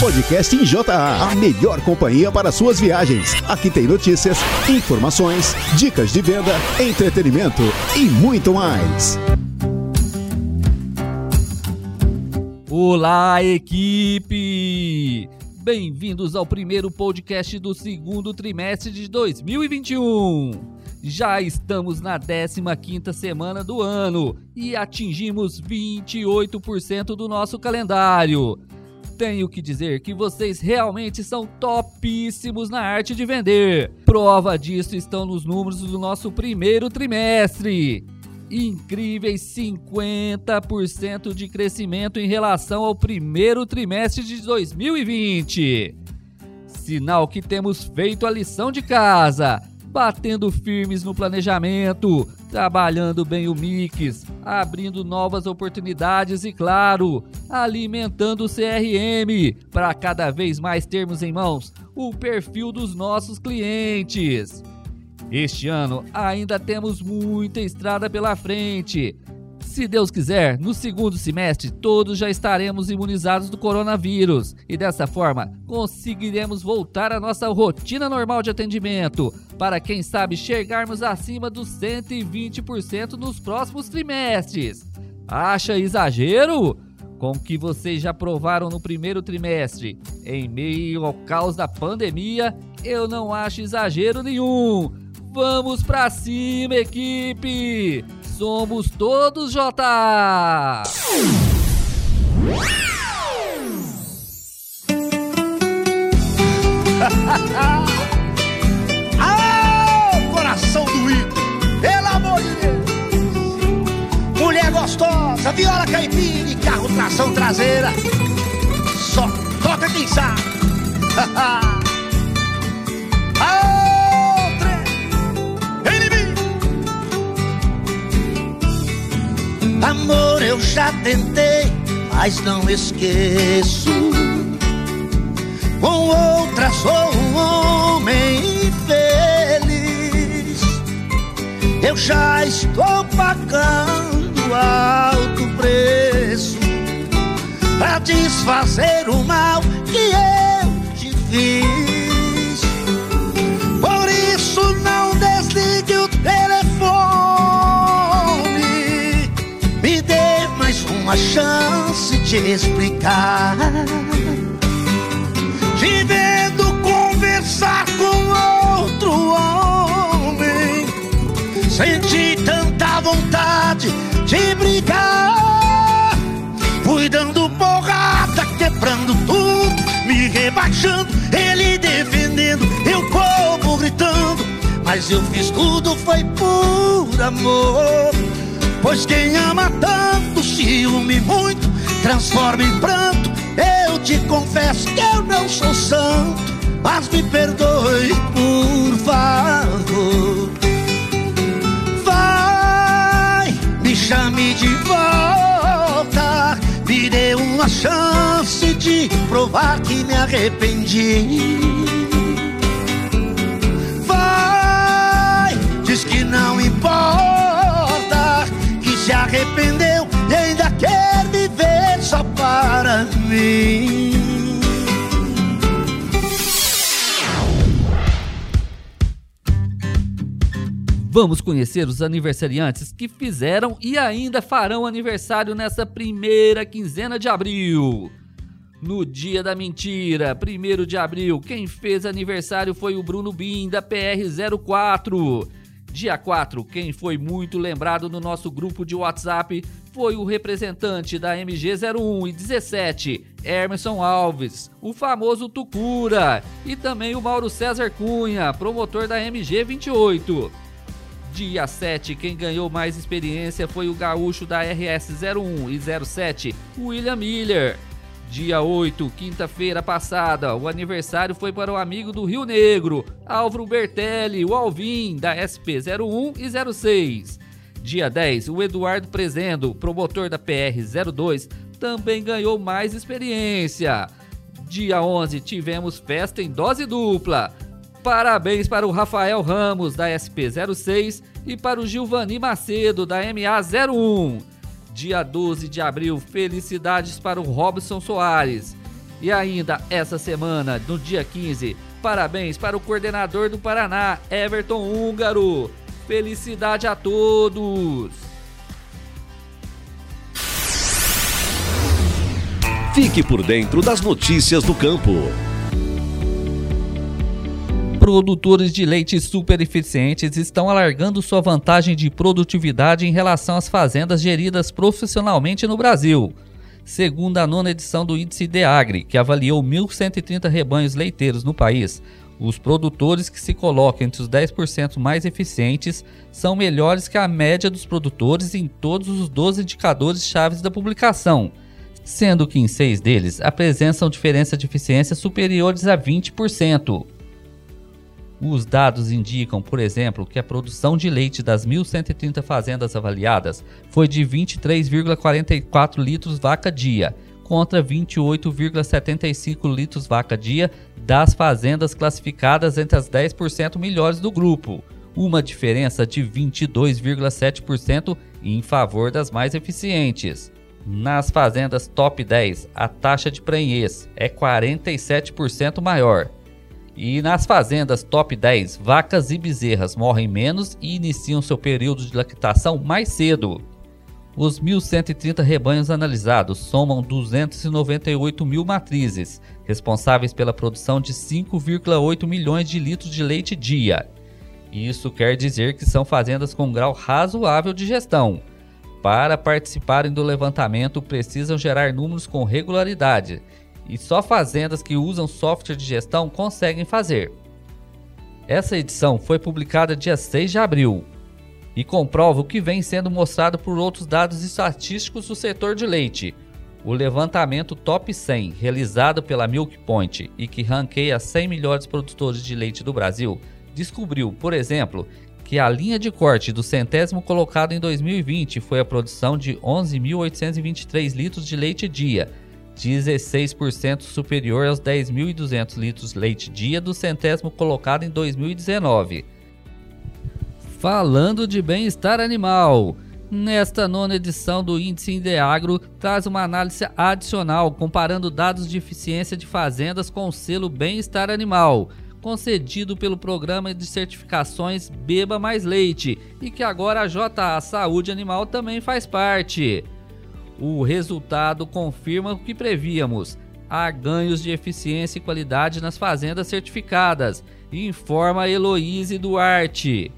Podcast em JA, a melhor companhia para suas viagens. Aqui tem notícias, informações, dicas de venda, entretenimento e muito mais. Olá, equipe! Bem-vindos ao primeiro podcast do segundo trimestre de 2021. Já estamos na 15ª semana do ano e atingimos 28% do nosso calendário. Tenho que dizer que vocês realmente são topíssimos na arte de vender. Prova disso estão nos números do nosso primeiro trimestre incríveis 50% de crescimento em relação ao primeiro trimestre de 2020. Sinal que temos feito a lição de casa, batendo firmes no planejamento, trabalhando bem o mix, abrindo novas oportunidades e, claro, alimentando o CRM para cada vez mais termos em mãos o perfil dos nossos clientes. Este ano ainda temos muita estrada pela frente. Se Deus quiser, no segundo semestre todos já estaremos imunizados do coronavírus e dessa forma conseguiremos voltar à nossa rotina normal de atendimento, para quem sabe chegarmos acima dos 120% nos próximos trimestres. Acha exagero? Com o que vocês já provaram no primeiro trimestre, em meio ao caos da pandemia, eu não acho exagero nenhum. Vamos pra cima, equipe! Somos todos J! Mulher gostosa, viola caipira e carro tração traseira. Só toca quem sabe. Amor, eu já tentei, mas não esqueço. Com outra sou um homem infeliz. Eu já estou pagando alto preço pra desfazer o mal que eu te fiz. Por isso não desligue o uma chance de explicar. Te vendo conversar com outro homem, senti tanta vontade de brigar. Fui dando porrada, quebrando tudo, me rebaixando, ele defendendo, eu como gritando. Mas eu fiz tudo, foi por amor. Pois quem ama tanto, ciúme muito, transforma em pranto. Eu te confesso que eu não sou santo, mas me perdoe, por favor. Chame de volta, me dê uma chance de provar que me arrependi. Vai, diz que não importa se arrependeu e ainda quer viver só para mim. Vamos conhecer os aniversariantes que fizeram e ainda farão aniversário nessa primeira quinzena de abril. No dia da mentira, 1 de abril, quem fez aniversário foi o Bruno Bim, da PR04. Dia 4, quem foi muito lembrado no nosso grupo de WhatsApp foi o representante da MG01 e 17, Emerson Alves, o famoso Tucura, e também o Mauro César Cunha, promotor da MG28. Dia 7, quem ganhou mais experiência foi o gaúcho da RS01 e 07, William Miller. Dia 8, quinta-feira passada, o aniversário foi para o amigo do Rio Negro, Álvaro Bertelli, o Alvin, da SP01 e 06. Dia 10, o Eduardo Prezendo, promotor da PR02, também ganhou mais experiência. Dia 11, tivemos festa em dose dupla. Parabéns para o Rafael Ramos, da SP06, e para o Gilvani Macedo, da MA01 dia 12 de abril. Felicidades para o Robson Soares. E ainda essa semana, no dia 15, parabéns para o coordenador do Paraná, Everton Húngaro. Felicidade a todos! Fique por dentro das notícias do campo. Produtores de leite super eficientes estão alargando sua vantagem de produtividade em relação às fazendas geridas profissionalmente no Brasil. Segundo a nona edição do Índice DEAGRE, que avaliou 1.130 rebanhos leiteiros no país, os produtores que se colocam entre os 10% mais eficientes são melhores que a média dos produtores em todos os 12 indicadores chaves da publicação, sendo que em seis deles apresentam diferença de eficiência superiores a 20%. Os dados indicam, por exemplo, que a produção de leite das 1.130 fazendas avaliadas foi de 23,44 litros vaca dia, contra 28,75 litros vaca dia das fazendas classificadas entre as 10% melhores do grupo, uma diferença de 22,7% em favor das mais eficientes. Nas fazendas top 10, a taxa de prenhez é 47% maior, e nas fazendas top 10, vacas e bezerras morrem menos e iniciam seu período de lactação mais cedo. Os 1.130 rebanhos analisados somam 298 mil matrizes, responsáveis pela produção de 5,8 milhões de litros de leite dia. Isso quer dizer que são fazendas com grau razoável de gestão. Para participarem do levantamento, precisam gerar números com regularidade e só fazendas que usam software de gestão conseguem fazer. Essa edição foi publicada dia 6 de abril e comprova o que vem sendo mostrado por outros dados estatísticos do setor de leite. O levantamento Top 100, realizado pela Milk Point e que ranqueia 100 melhores produtores de leite do Brasil, descobriu, por exemplo, que a linha de corte do centésimo colocado em 2020 foi a produção de 11.823 litros de leite dia, 16% superior aos 10.200 litros leite dia do centésimo colocado em 2019. Falando de bem-estar animal, nesta nona edição do Índice Indeagro traz uma análise adicional comparando dados de eficiência de fazendas com o selo Bem-Estar Animal, concedido pelo programa de certificações Beba Mais Leite e que agora a JA Saúde Animal também faz parte. O resultado confirma o que prevíamos. Há ganhos de eficiência e qualidade nas fazendas certificadas, informa Heloíse Duarte.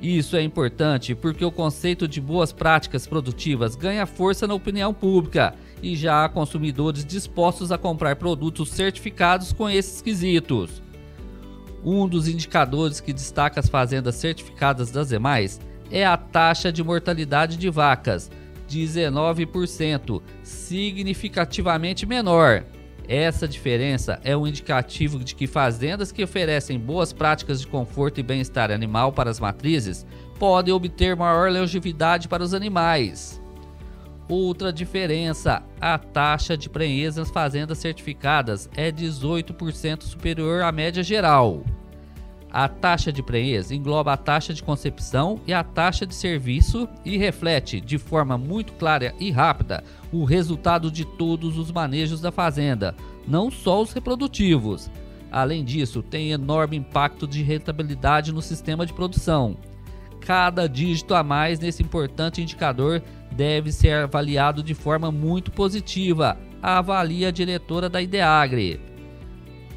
Isso é importante porque o conceito de boas práticas produtivas ganha força na opinião pública e já há consumidores dispostos a comprar produtos certificados com esses quesitos. Um dos indicadores que destaca as fazendas certificadas das demais é a taxa de mortalidade de vacas, 19%, significativamente menor. Essa diferença é um indicativo de que fazendas que oferecem boas práticas de conforto e bem-estar animal para as matrizes podem obter maior longevidade para os animais. Outra diferença: a taxa de prenhez nas fazendas certificadas é 18% superior à média geral. A taxa de prenhez engloba a taxa de concepção e a taxa de serviço e reflete, de forma muito clara e rápida, o resultado de todos os manejos da fazenda, não só os reprodutivos. Além disso, tem enorme impacto de rentabilidade no sistema de produção. Cada dígito a mais nesse importante indicador deve ser avaliado de forma muito positiva, avalia a diretora da Ideagre.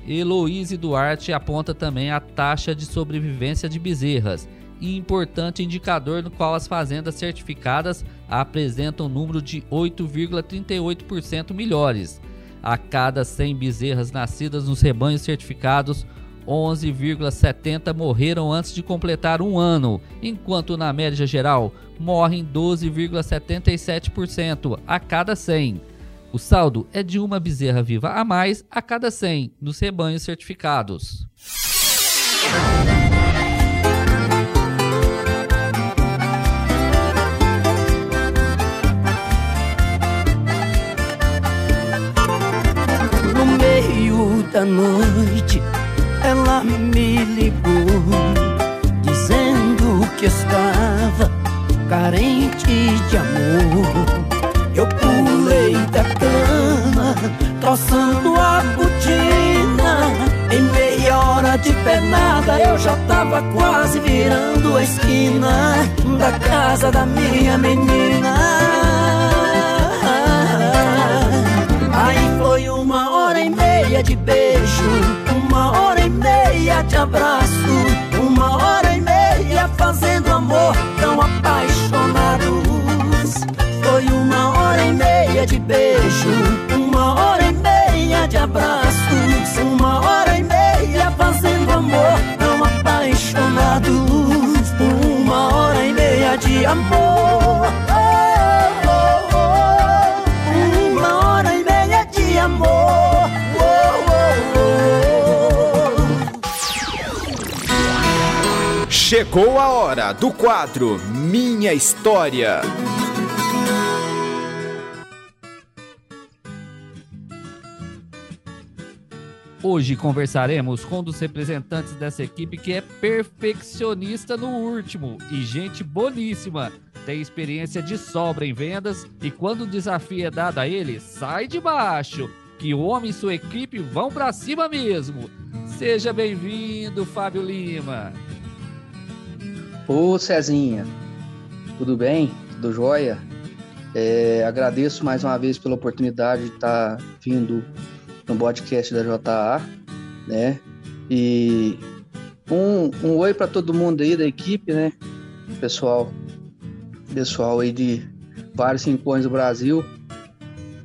Heloíse Duarte aponta também a taxa de sobrevivência de bezerras, importante indicador no qual as fazendas certificadas apresentam um número de 8,38% melhores. A cada 100 bezerras nascidas nos rebanhos certificados, 11,70 morreram antes de completar um ano, enquanto na média geral morrem 12,77% a cada 100. O saldo é de uma bezerra viva a mais a cada 100 nos rebanhos certificados. No meio da noite, ela me ligou, dizendo que estava carente de amor. Eu pulei da cama a botina. Em meia hora de pernada eu já tava quase virando a esquina da casa da minha menina. Aí foi uma hora e meia de beijo, uma hora e meia de abraço, uma hora e meia fazendo amor tão apaixonados. Meia de beijo, uma hora e meia de abraços, uma hora e meia fazendo amor tão apaixonados. Uma hora e meia de amor. Uma hora e meia de amor. Chegou a hora do quadro Minha História. Hoje conversaremos com um dos representantes dessa equipe que é perfeccionista no último e gente boníssima. Tem experiência de sobra em vendas e quando o desafio é dado a ele, sai de baixo, que o homem e sua equipe vão para cima mesmo. Seja bem-vindo, Fábio Lima. Ô Cezinha, tudo bem? Tudo jóia? É, agradeço mais uma vez pela oportunidade de estar vindo no podcast da JA, né? E um, um oi para todo mundo aí da equipe, né? Pessoal, pessoal aí de vários rincões do Brasil,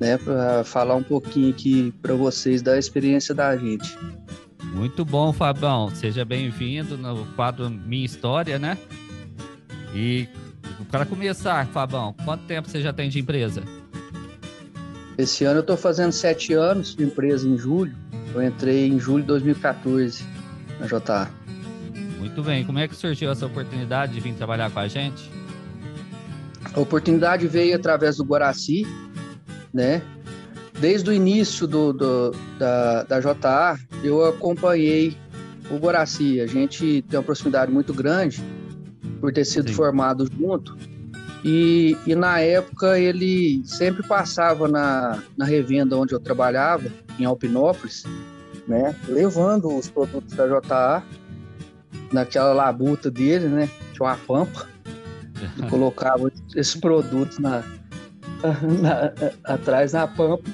né? Para falar um pouquinho aqui para vocês da experiência da gente. Muito bom, Fabão. Seja bem-vindo no quadro Minha História, né? E para começar, Fabão, quanto tempo você já tem de empresa? Esse ano eu estou fazendo sete anos de empresa em julho. Eu entrei em julho de 2014 na JA. Muito bem. Como é que surgiu essa oportunidade de vir trabalhar com a gente? A oportunidade veio através do Guaraci, né? Desde o início do, do da, da JA, eu acompanhei o Guaraci. A gente tem uma proximidade muito grande por ter sido Sim. formado junto. E, e, na época ele sempre passava na, na revenda onde eu trabalhava, em Alpinópolis, né? Levando os produtos da JA naquela labuta dele, né? Tinha uma pampa. E colocava esses produtos na, na, atrás na pampa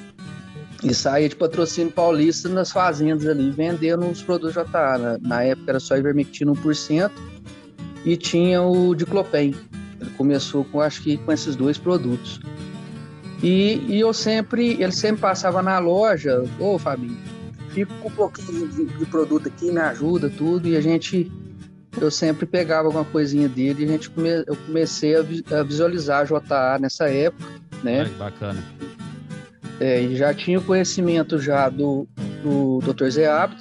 e saía de patrocínio paulista nas fazendas ali, vendendo os produtos JA. Na, na época era só ivermectina 1% e tinha o diclopem. Ele começou com, acho que, com esses dois produtos. E, e eu sempre, ele sempre passava na loja, ô Fabinho, fico com um pouquinho de, de, produto aqui, me ajuda, tudo, e a gente, eu sempre pegava alguma coisinha dele e a gente come, eu comecei a, a visualizar a JA nessa época, né? Ai, bacana. É, e já tinha conhecimento já do, do Dr. Zé Abdo,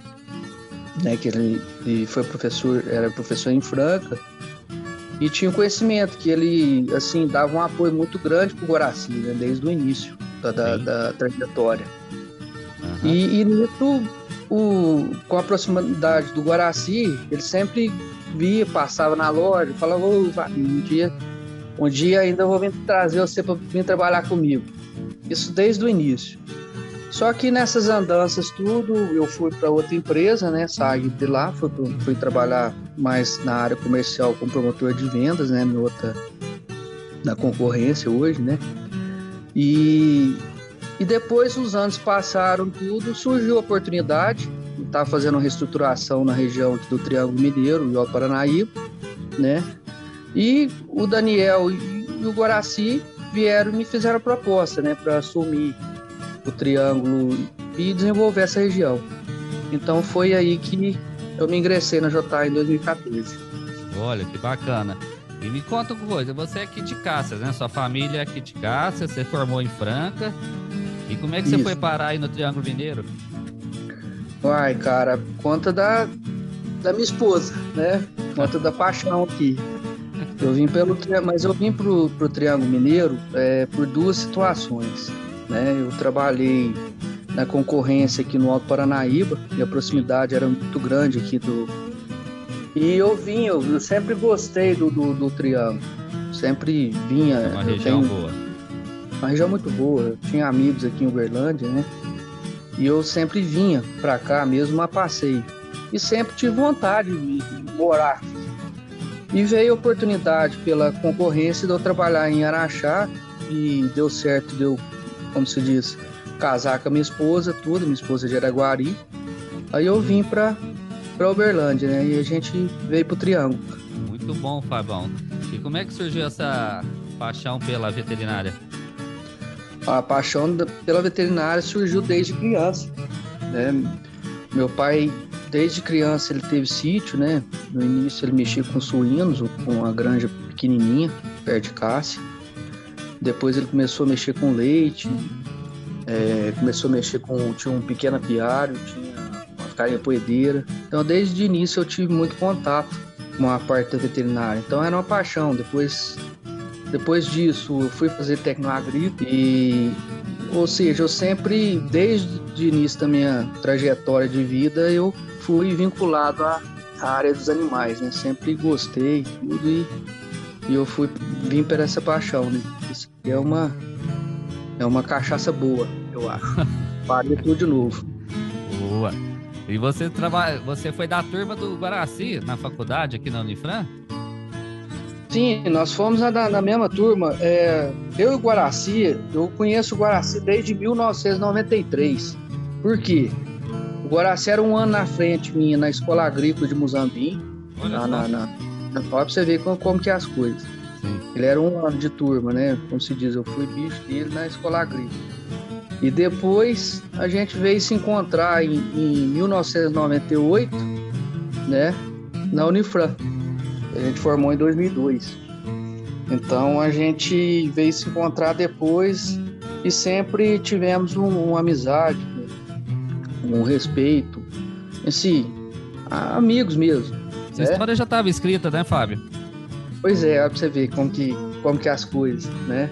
né, que ele, ele foi professor, era professor em Franca, e tinha conhecimento que ele assim dava um apoio muito grande para o Guaraci, né, desde o início da, da, da trajetória. Uhum. E, e nisso, o, com a proximidade do Guaraci, ele sempre via, passava na loja, falava, oh, um dia, um dia ainda vou vir trazer você para vir trabalhar comigo. Isso desde o início. Só que nessas andanças tudo, eu fui para outra empresa, né? Saí de lá, fui, fui trabalhar mais na área comercial como promotor de vendas, né? Na outra, na concorrência hoje, né? E, e depois os anos passaram tudo, surgiu a oportunidade, estava fazendo uma reestruturação na região do Triângulo Mineiro, e Paranaíba, né? E o Daniel e o Guaraci vieram e me fizeram proposta, né, para assumir o Triângulo e desenvolver essa região. Então foi aí que eu me ingressei na JA em 2014. Olha, que bacana. E me conta uma coisa, você é aqui de Cáceres, né? Sua família é aqui de Cáceres, você formou em Franca. E como é que Isso. você foi parar aí no Triângulo Mineiro? Uai, cara, conta da, da minha esposa, né? Conta da paixão aqui. Eu vim pelo mas eu vim pro, pro Triângulo Mineiro é, por duas situações. Né? Eu trabalhei na concorrência aqui no Alto Paranaíba e a proximidade era muito grande aqui do. E eu vim, eu, eu sempre gostei do, do, do, Triângulo. Sempre vinha. É uma região tenho... boa. Uma região muito boa. Eu tinha amigos aqui em Uberlândia, né? E eu sempre vinha para cá mesmo a passeio. E sempre tive vontade de morar. E veio a oportunidade pela concorrência de eu trabalhar em Araxá e deu certo, deu, como se diz, casar com a minha esposa, tudo, minha esposa de Araguari. Aí eu vim para para Uberlândia, né? E a gente veio pro Triângulo. Muito bom, Fabão. E como é que surgiu essa paixão pela veterinária? A paixão pela veterinária surgiu desde criança, né? Meu pai, desde criança, ele teve sítio, né? No início ele mexia com suínos, com uma granja pequenininha, perto de Cássia. Depois ele começou a mexer com leite, é, começou a mexer com... Tinha um pequeno apiário, tinha carne poedeira. Então, desde o início eu tive muito contato com a parte da veterinária. Então, era uma paixão. Depois, depois disso, eu fui fazer tecnoagrícola e, ou seja, eu sempre, desde o início da minha trajetória de vida, eu fui vinculado à, área dos animais, né? Sempre gostei tudo e, e eu fui vim para essa paixão, né? É uma é uma cachaça boa, eu acho. Faria tudo de novo. Boa. E você trabalha, você foi da turma do Guaraci na faculdade aqui na Unifran? Sim, nós fomos da, da mesma turma. É, eu e o Guaraci, eu conheço o Guaraci desde 1993. Por quê? O Guaraci era um ano na frente minha na Escola Agrícola de Muzambim. Olha lá, na, na, na, pra você ver como, como que é as coisas. Sim. Ele era um ano de turma, né? Como se diz, eu fui bicho dele na Escola Agrícola. E depois a gente veio se encontrar em, em 1998, né, na Unifran. A gente formou em 2002. Então a gente veio se encontrar depois e sempre tivemos um, uma amizade, um respeito, esse amigos mesmo. Essa né? história já estava escrita, né, Fábio? Pois é, pra você ver como que, como que é as coisas, né?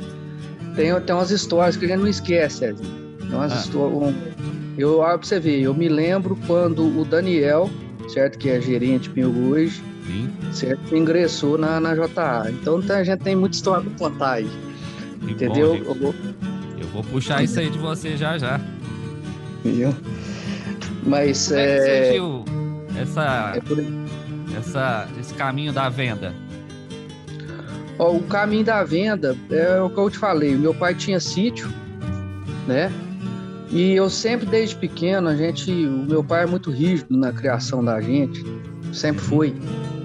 Tem, tem umas histórias que a gente não esquece, Edson. Nossa, ah. estou, um, eu, ah, pra você ver, eu me lembro quando o Daniel, certo, que é gerente meu hoje, Sim. certo, ingressou na, na JA. Então a gente tem muita história pra contar aí. Que entendeu? Bom, eu, vou... eu vou puxar isso aí de você já já. Viu? Mas Como é... surgiu essa, é essa, esse caminho da venda? Ó, o caminho da venda é o que eu te falei. Meu pai tinha sítio, né? E eu sempre, desde pequeno, a gente, o meu pai é muito rígido na criação da gente, sempre foi,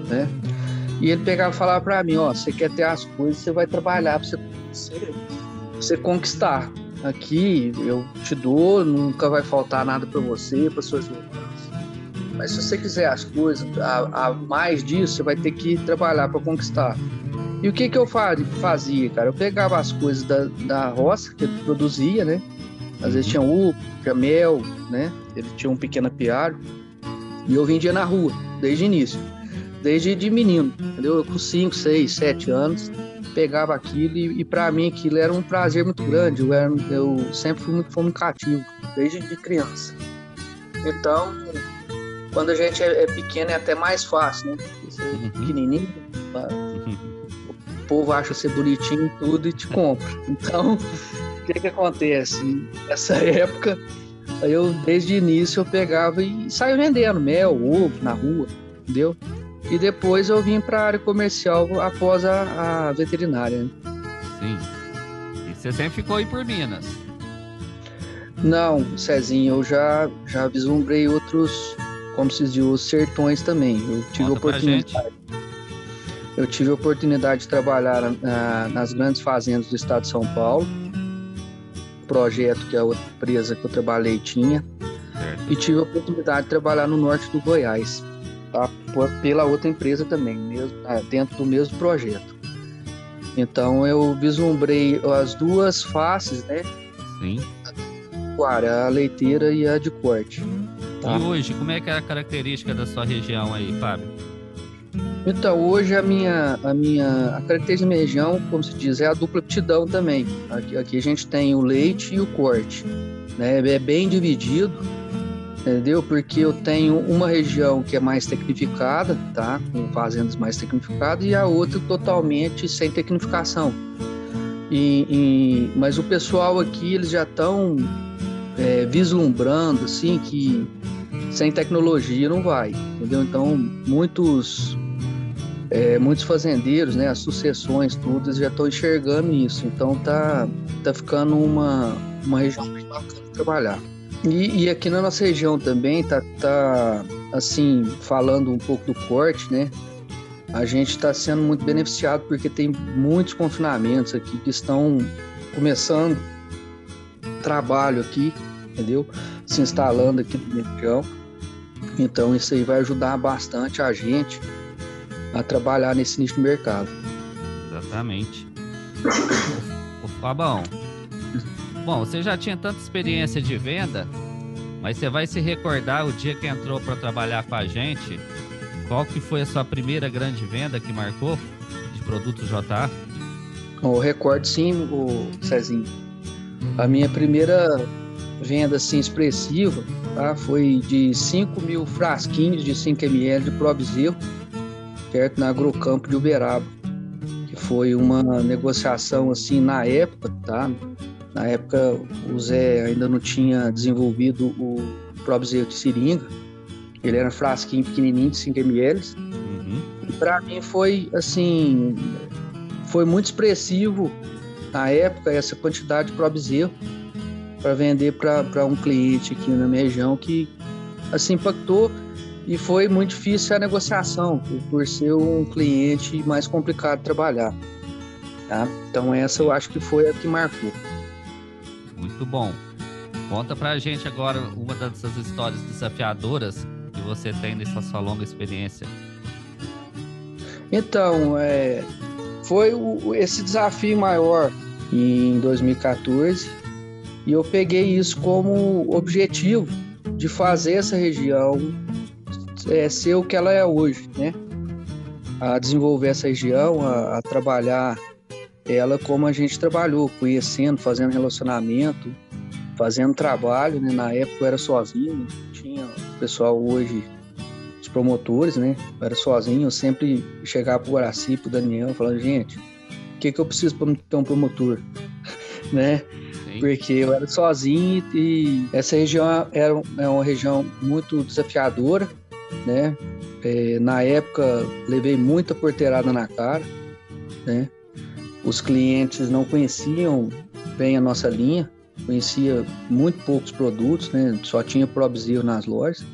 né? E ele pegava e falava para mim, ó, você quer ter as coisas, você vai trabalhar para você, você, conquistar. Aqui eu te dou, nunca vai faltar nada para você, para suas lembranças. Mas se você quiser as coisas, a, a mais disso, você vai ter que trabalhar para conquistar. E o que que eu fazia, cara? Eu pegava as coisas da, da roça que ele produzia, né? Às vezes tinha uva, tinha mel, né? Ele tinha um pequeno apiário. E eu vendia na rua, desde o início. Desde de menino, entendeu? Eu com 5, 6, 7 anos, pegava aquilo e, e para mim aquilo era um prazer muito grande. Eu, era, eu sempre fui muito comunicativo, desde de criança. Então, quando a gente é, é pequeno é até mais fácil, né? Você é uhum. pequenininho, o povo acha você bonitinho e tudo e te compra. Então, o que que acontece? Nessa época, eu desde o início eu pegava e saía vendendo mel, ovo na rua, entendeu? E depois eu vim para a área comercial após a, a veterinária. Né? Sim. E você sempre ficou aí por Minas? Não, Cezinho, eu já, já vislumbrei outros, como se diz, os sertões também. Eu tive Conta oportunidade. Eu tive a oportunidade de trabalhar na, nas grandes fazendas do estado de São Paulo projeto que a outra empresa que eu trabalhei tinha. Certo. E tive a oportunidade de trabalhar no norte do Goiás, tá? pela outra empresa também, mesmo, ah, dentro do mesmo projeto. Então eu vislumbrei as duas faces, né? Sim. A leiteira e a de corte. Tá? E hoje, como é que é a característica da sua região aí, Fábio? Então, hoje a minha, a minha a característica da minha região, como se diz, é a dupla aptidão também. Aqui, aqui a gente tem o leite e o corte. Né? É bem dividido, entendeu? Porque eu tenho uma região que é mais tecnificada, tá? Com fazendas mais tecnificadas, e a outra totalmente sem tecnificação. E, e, mas o pessoal aqui, eles já estão é, vislumbrando assim que sem tecnologia não vai, entendeu? Então muitos é, muitos fazendeiros, né, as sucessões, tudo, já estão enxergando isso. Então tá tá ficando uma uma região bem bacana de trabalhar. E, e, aqui na nossa região também tá, tá assim falando um pouco do corte, né? A gente está sendo muito beneficiado porque tem muitos confinamentos aqui que estão começando trabalho aqui, entendeu? Se instalando aqui no região. Então isso aí vai ajudar bastante a gente a trabalhar nesse nicho de mercado. Exatamente. o Fabão, bom, você já tinha tanta experiência de venda, mas você vai se recordar o dia que entrou para trabalhar com a gente, qual que foi a sua primeira grande venda que marcou de produtos JA? O recordo sim, o Cezinho. A minha primeira venda assim expressiva tá? foi de 5 mil frasquinhos de 5 ml de Probzil, perto na Agrocampo de Uberaba, que foi uma negociação assim na época, tá? Na época o Zé ainda não tinha desenvolvido o Probzil de seringa, ele era frasquinho pequenininho de 5 ml. Uhum. E para mim foi assim, foi muito expressivo na época essa quantidade de Probzil para vender para um cliente aqui na minha região que assim impactou e foi muito difícil a negociação por, por ser um cliente mais complicado de trabalhar. Tá? Então essa eu acho que foi a que marcou. Muito bom. Conta pra gente agora uma dessas histórias desafiadoras que você tem nessa sua longa experiência. Então, é, foi o, esse desafio maior em 2014 e eu peguei isso como objetivo de fazer essa região é, ser o que ela é hoje, né? A desenvolver essa região, a, a trabalhar ela como a gente trabalhou, conhecendo, fazendo relacionamento, fazendo trabalho, né? Na época eu era sozinho, tinha o pessoal hoje, os promotores, né? Eu era sozinho, eu sempre chegava pro Guaraci, pro Daniel, falando, gente, o que que eu preciso para ter um promotor, né? porque eu era sozinho e essa região era é uma região muito desafiadora, né? É, na época levei muita porteirada na cara, né? Os clientes não conheciam bem a nossa linha, conhecia muito poucos produtos, né? Só tinha Probzil nas lojas,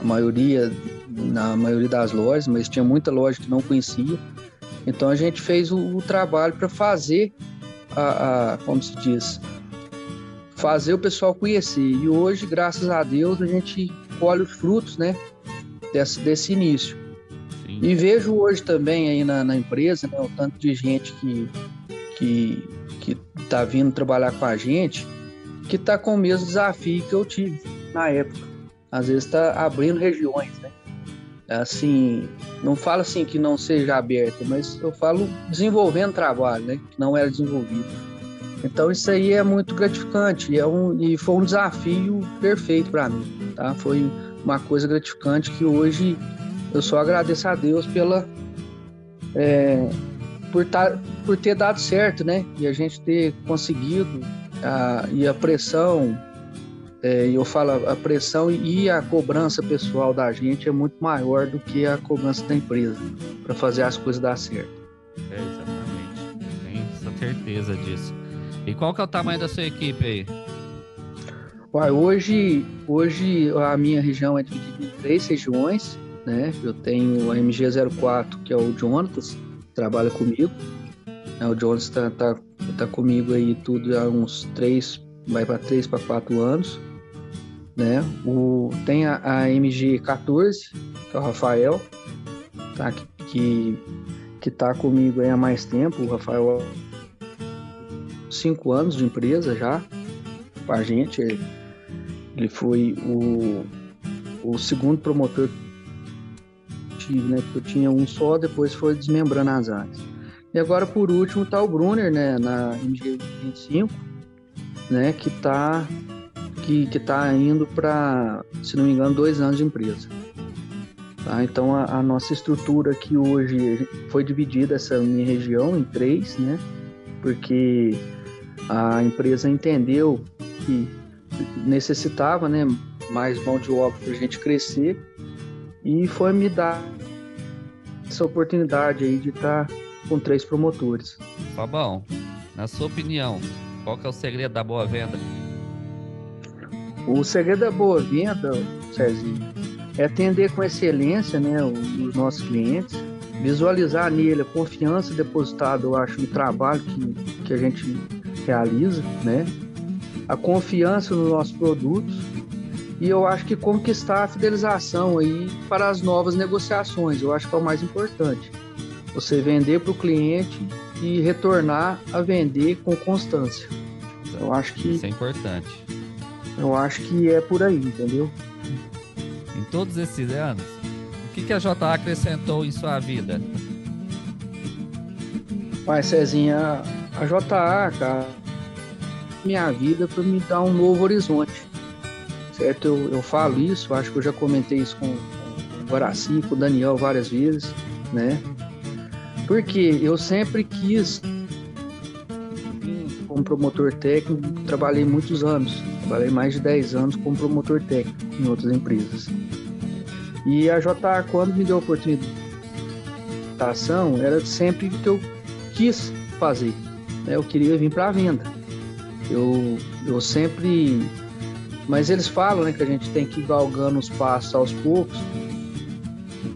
a maioria na maioria das lojas, mas tinha muita loja que não conhecia. Então a gente fez o, o trabalho para fazer a, a, como se diz, fazer o pessoal conhecer. E hoje, graças a Deus, a gente colhe os frutos, né, desse, desse início. Sim. E vejo hoje também aí na, na, empresa, né, o tanto de gente que que que está vindo trabalhar com a gente, que está com o mesmo desafio que eu tive na época. Às vezes está abrindo regiões, né? Assim, não falo assim que não seja aberto, mas eu falo desenvolvendo trabalho, né? Que não era desenvolvido. Então isso aí é muito gratificante e, é um, e foi um desafio perfeito para mim, tá? Foi uma coisa gratificante que hoje eu só agradeço a Deus pela é, por, tá, por ter dado certo, né? E a gente ter conseguido a, e a pressão é, eu falo a pressão e a cobrança pessoal da gente é muito maior do que a cobrança da empresa para fazer as coisas dar certo. É, exatamente. Tenho certeza disso. E qual que é o tamanho da sua equipe aí? Uai, hoje, hoje a minha região é dividida em três regiões, né? Eu tenho a MG04, que é o Jonatas, que trabalha comigo. É, o Jonas está tá, tá comigo aí tudo há uns três, vai para três para quatro anos, né? O, tem a, a MG14, que é o Rafael, tá? Que, que, que tá comigo aí há mais tempo. O Rafael cinco anos de empresa já com a gente. Foi o, o segundo promotor que tive, né? Porque eu tinha um só, depois foi desmembrando as áreas. E agora, por último, tá o Brunner, né? Na MG25, né? Que tá, que, que tá indo para, se não me engano, dois anos de empresa. Tá? Então, a, a nossa estrutura aqui hoje foi dividida, essa minha região, em três, né? Porque a empresa entendeu que necessitava, né, mais mão de obra para a gente crescer e foi me dar essa oportunidade aí de estar tá com três promotores. Fabão, na sua opinião, qual que é o segredo da boa venda? O segredo da boa venda, Cezinho, é atender com excelência né, os nossos clientes, visualizar nele a confiança depositada, eu acho, no trabalho que, que a gente realiza, né? A confiança nos nossos produtos e eu acho que conquistar a fidelização aí para as novas negociações, eu acho que é o mais importante. Você vender para o cliente e retornar a vender com constância. Eu acho que isso é importante. Eu acho que é por aí, entendeu? Em todos esses anos, o que, que a JA acrescentou em sua vida? Pai Cezinha, a JA, cara, minha vida para me dar um novo horizonte. Certo? Eu, eu falo isso, acho que eu já comentei isso com, com o Guaraci, com o Daniel várias vezes, né? Porque eu sempre quis, como promotor técnico, trabalhei muitos anos, trabalhei mais de 10 anos como promotor técnico em outras empresas. E a JA, quando me deu a oportunidade, era sempre o que eu quis fazer. Né? Eu queria vir para a venda. Eu, eu sempre. Mas eles falam né, que a gente tem que ir galgando os passos aos poucos,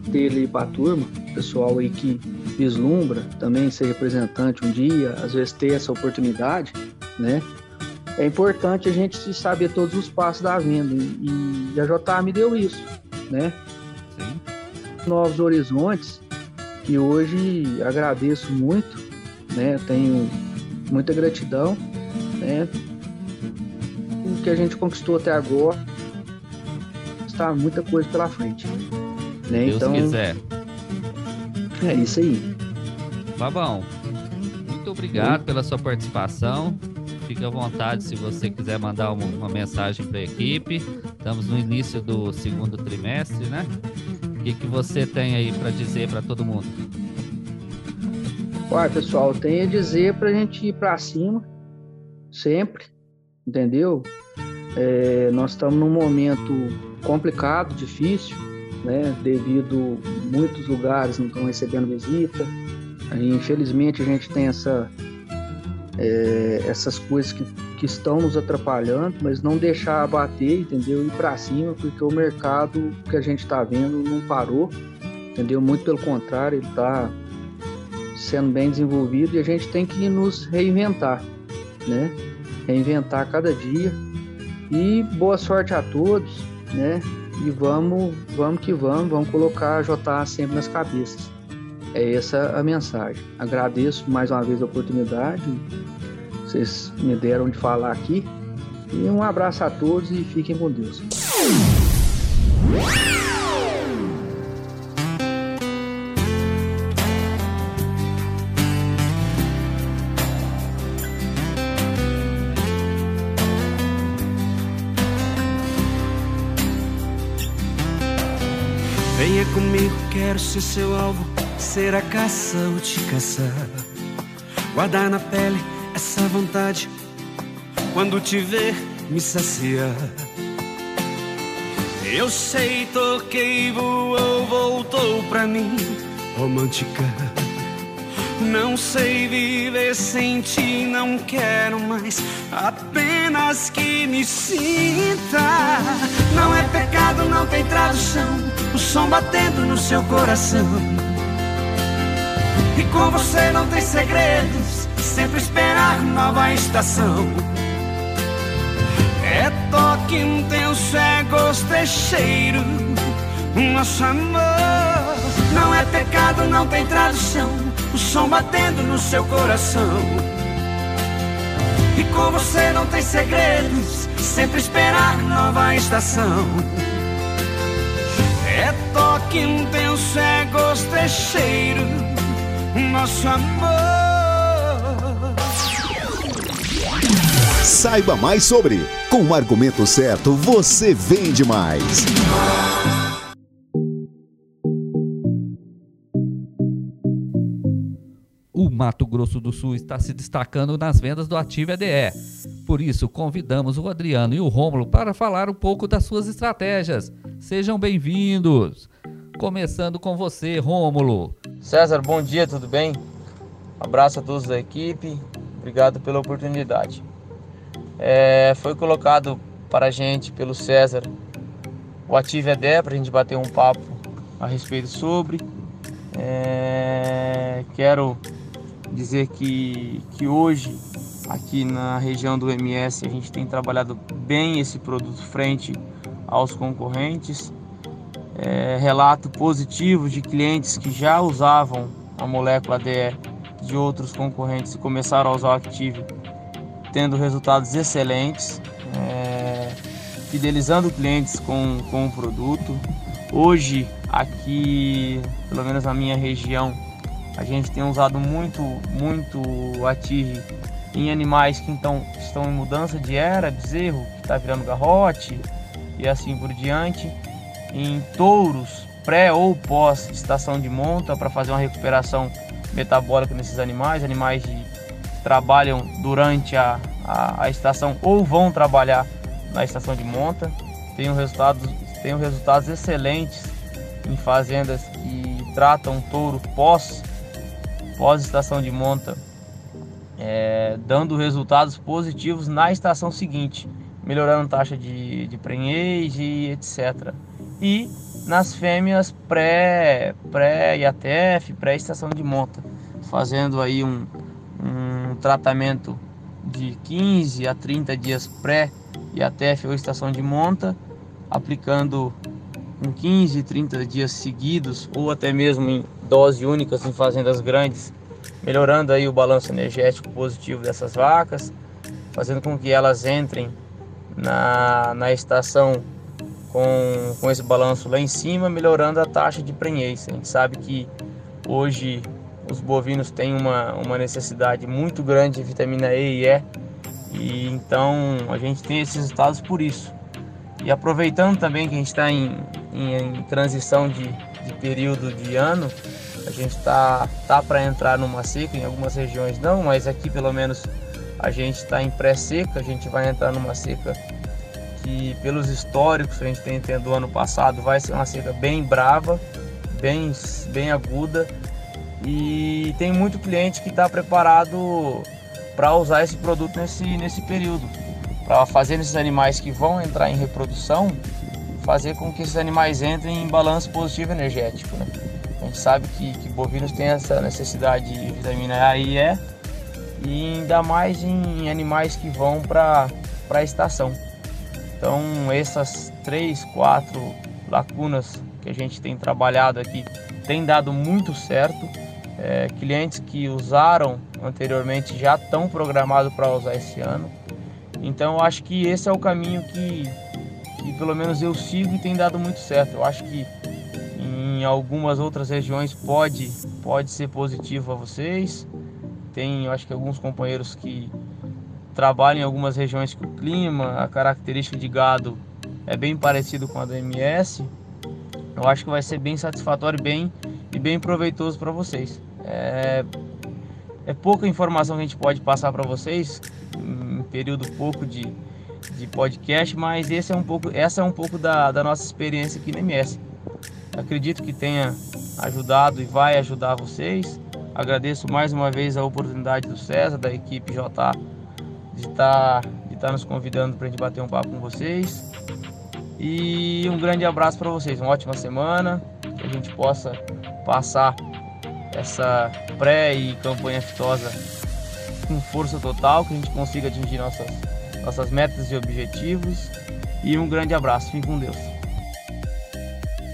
dele para a turma, pessoal aí que vislumbra também ser representante um dia, às vezes ter essa oportunidade, né? É importante a gente saber todos os passos da venda e, e a JA me deu isso, né? Sim. Novos horizontes que hoje agradeço muito, né? Tenho muita gratidão, né? O que a gente conquistou até agora está muita coisa pela frente, né? Deus então, quiser. É isso aí. Babão, muito obrigado pela sua participação. Fique à vontade se você quiser mandar uma, uma mensagem para a equipe. Estamos no início do segundo trimestre, né? O que, que você tem aí para dizer para todo mundo? Uai, pessoal, tenho a dizer para a gente ir para cima, sempre, entendeu? É, nós estamos num momento complicado, difícil, né? Devido muitos lugares não estão recebendo visita. E, infelizmente a gente tem essa, é, essas coisas que, que estão nos atrapalhando, mas não deixar abater, entendeu? Ir para cima, porque o mercado que a gente está vendo não parou, entendeu? Muito pelo contrário, ele está sendo bem desenvolvido e a gente tem que nos reinventar, né? Reinventar cada dia. E boa sorte a todos, né? e vamos, vamos que vamos, vamos colocar a JA sempre nas cabeças. É essa a mensagem. Agradeço mais uma vez a oportunidade, vocês me deram de falar aqui. E um abraço a todos e fiquem com Deus. Quero ser seu alvo, ser a caça ou te caçar. Guardar na pele essa vontade, quando te ver, me saciar. Eu sei, toquei, voou, voltou pra mim, romântica. Não sei viver sem ti, não quero mais. Apenas que me sinta. Não é pecado, não tem tradução. O som batendo no seu coração. E com você não tem segredos. Sempre esperar nova estação. É toque intenso, é gosto, é cheiro. Nosso amor não é pecado, não tem tradução o som batendo no seu coração. E com você não tem segredos, sempre esperar nova estação. É toque intenso, é gosto, é cheiro, nosso amor. Saiba mais sobre. Com o argumento certo, você vende mais. Mato Grosso do Sul está se destacando nas vendas do Ativo EDE. Por isso, convidamos o Adriano e o Rômulo para falar um pouco das suas estratégias. Sejam bem-vindos. Começando com você, Rômulo. César, bom dia, tudo bem? Abraço a todos da equipe, obrigado pela oportunidade. É, foi colocado para a gente pelo César o Ative EDE para a gente bater um papo a respeito sobre. É, quero dizer que, que hoje Aqui na região do MS a gente tem trabalhado bem esse produto frente aos concorrentes. É, relato positivo de clientes que já usavam a molécula DE de outros concorrentes e começaram a usar o Active, tendo resultados excelentes, é, fidelizando clientes com, com o produto. Hoje, aqui, pelo menos na minha região, a gente tem usado muito, muito Active em animais que então estão em mudança de era, bezerro que está virando garrote e assim por diante, em touros pré ou pós estação de monta para fazer uma recuperação metabólica nesses animais, animais que trabalham durante a, a, a, estação ou vão trabalhar na estação de monta. Tenho resultados, tenho resultados excelentes em fazendas que tratam touro pós, pós estação de monta é, dando resultados positivos na estação seguinte, melhorando taxa de, de prenhez e etc. E nas fêmeas pré, pré IATF, pré-estação de monta, fazendo aí um, um tratamento de 15 a 30 dias pré IATF ou estação de monta, aplicando em 15, 30 dias seguidos ou até mesmo em dose únicas em fazendas grandes melhorando aí o balanço energético positivo dessas vacas, fazendo com que elas entrem na, na estação com, com esse balanço lá em cima, melhorando a taxa de prenhez. A gente sabe que hoje os bovinos têm uma, uma necessidade muito grande de vitamina E e E, e então a gente tem esses resultados por isso. E aproveitando também que a gente está em, em, em transição de, de período de ano, a gente tá, tá para entrar numa seca, em algumas regiões não, mas aqui pelo menos a gente está em pré-seca, a gente vai entrar numa seca que pelos históricos que a gente tem tendo do ano passado vai ser uma seca bem brava, bem, bem aguda. E tem muito cliente que está preparado para usar esse produto nesse, nesse período, para fazer nesses animais que vão entrar em reprodução, fazer com que esses animais entrem em balanço positivo energético. Né? A gente sabe que, que bovinos têm essa necessidade de vitamina A e E, e ainda mais em animais que vão para a estação. Então, essas três, quatro lacunas que a gente tem trabalhado aqui tem dado muito certo. É, clientes que usaram anteriormente já estão programados para usar esse ano. Então, eu acho que esse é o caminho que, que pelo menos eu sigo e tem dado muito certo. Eu acho que em algumas outras regiões pode, pode ser positivo a vocês. Tem, eu acho que alguns companheiros que trabalham em algumas regiões que o clima, a característica de gado é bem parecido com a do MS. Eu acho que vai ser bem satisfatório bem, e bem proveitoso para vocês. É, é pouca informação que a gente pode passar para vocês período pouco de, de podcast, mas esse é um pouco, essa é um pouco da, da nossa experiência aqui no MS. Acredito que tenha ajudado e vai ajudar vocês. Agradeço mais uma vez a oportunidade do César, da equipe JA, de estar, tá, de tá nos convidando para a gente bater um papo com vocês. E um grande abraço para vocês, uma ótima semana, que a gente possa passar essa pré e campanha fitosa com força total, que a gente consiga atingir nossas, nossas metas e objetivos. E um grande abraço, fique com Deus.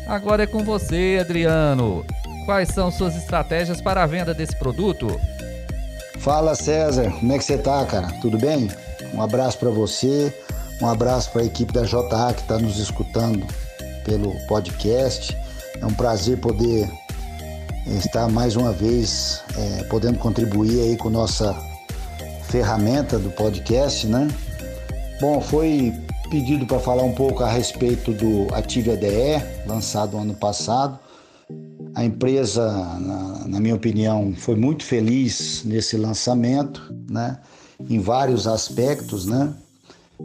Agora é com você, Adriano. Quais são suas estratégias para a venda desse produto? Fala César, como é que você tá, cara? Tudo bem? Um abraço para você, um abraço para a equipe da JA que está nos escutando pelo podcast. É um prazer poder estar mais uma vez é, podendo contribuir aí com nossa ferramenta do podcast, né? Bom, foi pedido para falar um pouco a respeito do Ative ADE, lançado ano passado. A empresa, na, na, minha opinião, foi muito feliz nesse lançamento, né? em vários aspectos, né?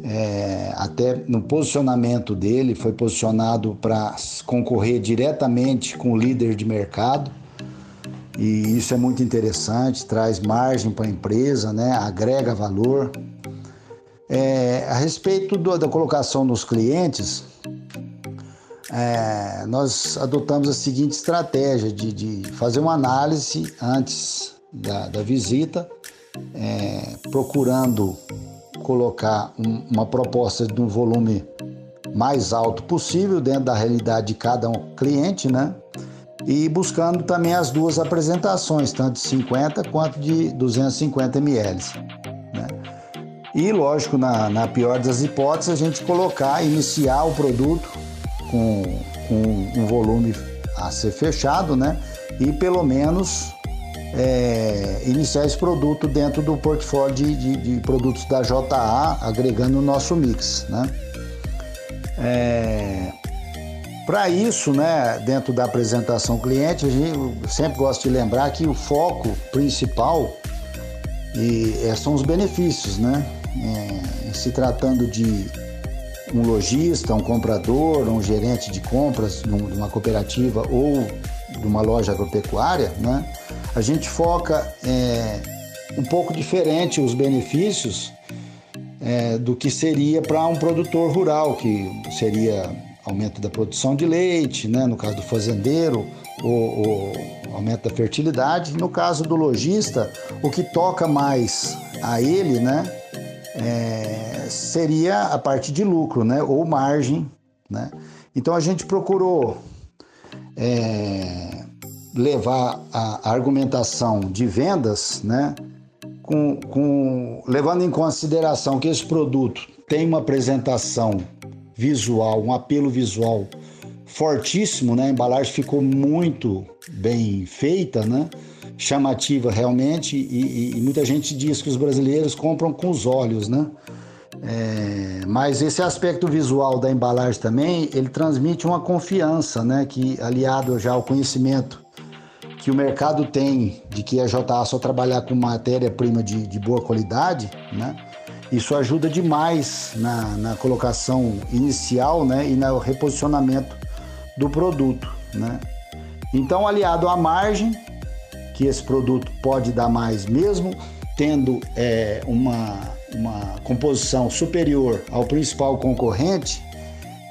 É, até no posicionamento dele, foi posicionado para concorrer diretamente com o líder de mercado. E isso é muito interessante, traz margem para a empresa, né? agrega valor. É, a respeito do, da colocação dos clientes, é, nós adotamos a seguinte estratégia de, de fazer uma análise antes da, da visita, é, procurando colocar um, uma proposta de um volume mais alto possível dentro da realidade de cada cliente, né? E buscando também as duas apresentações, tanto de 50 quanto de 250 ml. Né? E, lógico, na, na pior das hipóteses, a gente colocar, iniciar o produto com, com um volume a ser fechado, né? E pelo menos é, iniciar esse produto dentro do portfólio de, de, de, produtos da JA, agregando o nosso mix, né? É, Para isso, né, dentro da apresentação cliente, a gente sempre gosta de lembrar que o foco principal e, é, são os benefícios, né? É, se tratando de um lojista, um comprador, um gerente de compras de uma cooperativa ou de uma loja agropecuária, né? A gente foca é, um pouco diferente os benefícios é, do que seria para um produtor rural, que seria aumento da produção de leite, né? no caso do fazendeiro, o, o aumento da fertilidade. No caso do lojista, o que toca mais a ele, né? É, seria a parte de lucro, né? Ou margem, né? Então a gente procurou é, levar a argumentação de vendas, né? Com, com, levando em consideração que esse produto tem uma apresentação visual, um apelo visual fortíssimo, né? A embalagem ficou muito bem feita, né? Chamativa realmente e, e, e muita gente diz que os brasileiros compram com os olhos, né? É, mas esse aspecto visual da embalagem também, ele transmite uma confiança, né? Que aliado já ao conhecimento que o mercado tem de que a JA só trabalhar com matéria-prima de, de boa qualidade, né? Isso ajuda demais na, na colocação inicial né, e no reposicionamento do produto. Né? Então, aliado à margem, que esse produto pode dar mais mesmo, tendo é, uma, uma composição superior ao principal concorrente,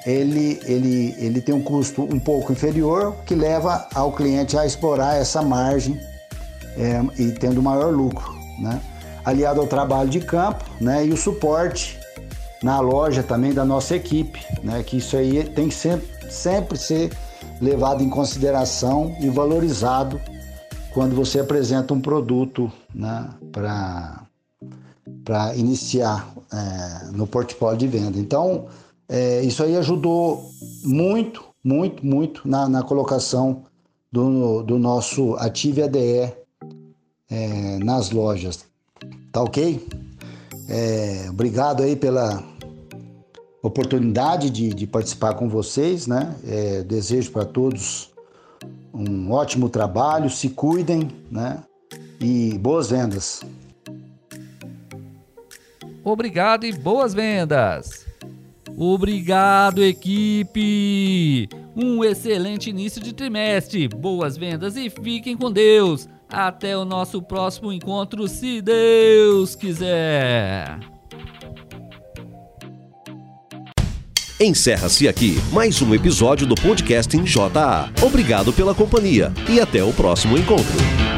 ele, ele, ele tem um custo um pouco inferior, que leva ao cliente a explorar essa margem é, e tendo maior lucro. Né? Aliado ao trabalho de campo, né, e o suporte na loja também da nossa equipe, né, que isso aí tem que sempre, sempre ser levado em consideração e valorizado quando você apresenta um produto né, para iniciar é, no portfólio de venda. Então, é, isso aí ajudou muito, muito, muito na, na colocação do, do nosso Ative ADE é, nas lojas. Tá ok? É, obrigado aí pela oportunidade de, de participar com vocês, né? É, desejo para todos um ótimo trabalho, se cuidem, né? E boas vendas. Obrigado e boas vendas. Obrigado, equipe. Um excelente início de trimestre. Boas vendas e fiquem com Deus. Até o nosso próximo encontro, se Deus quiser. Encerra-se aqui mais um episódio do podcast em JA. Obrigado pela companhia e até o próximo encontro.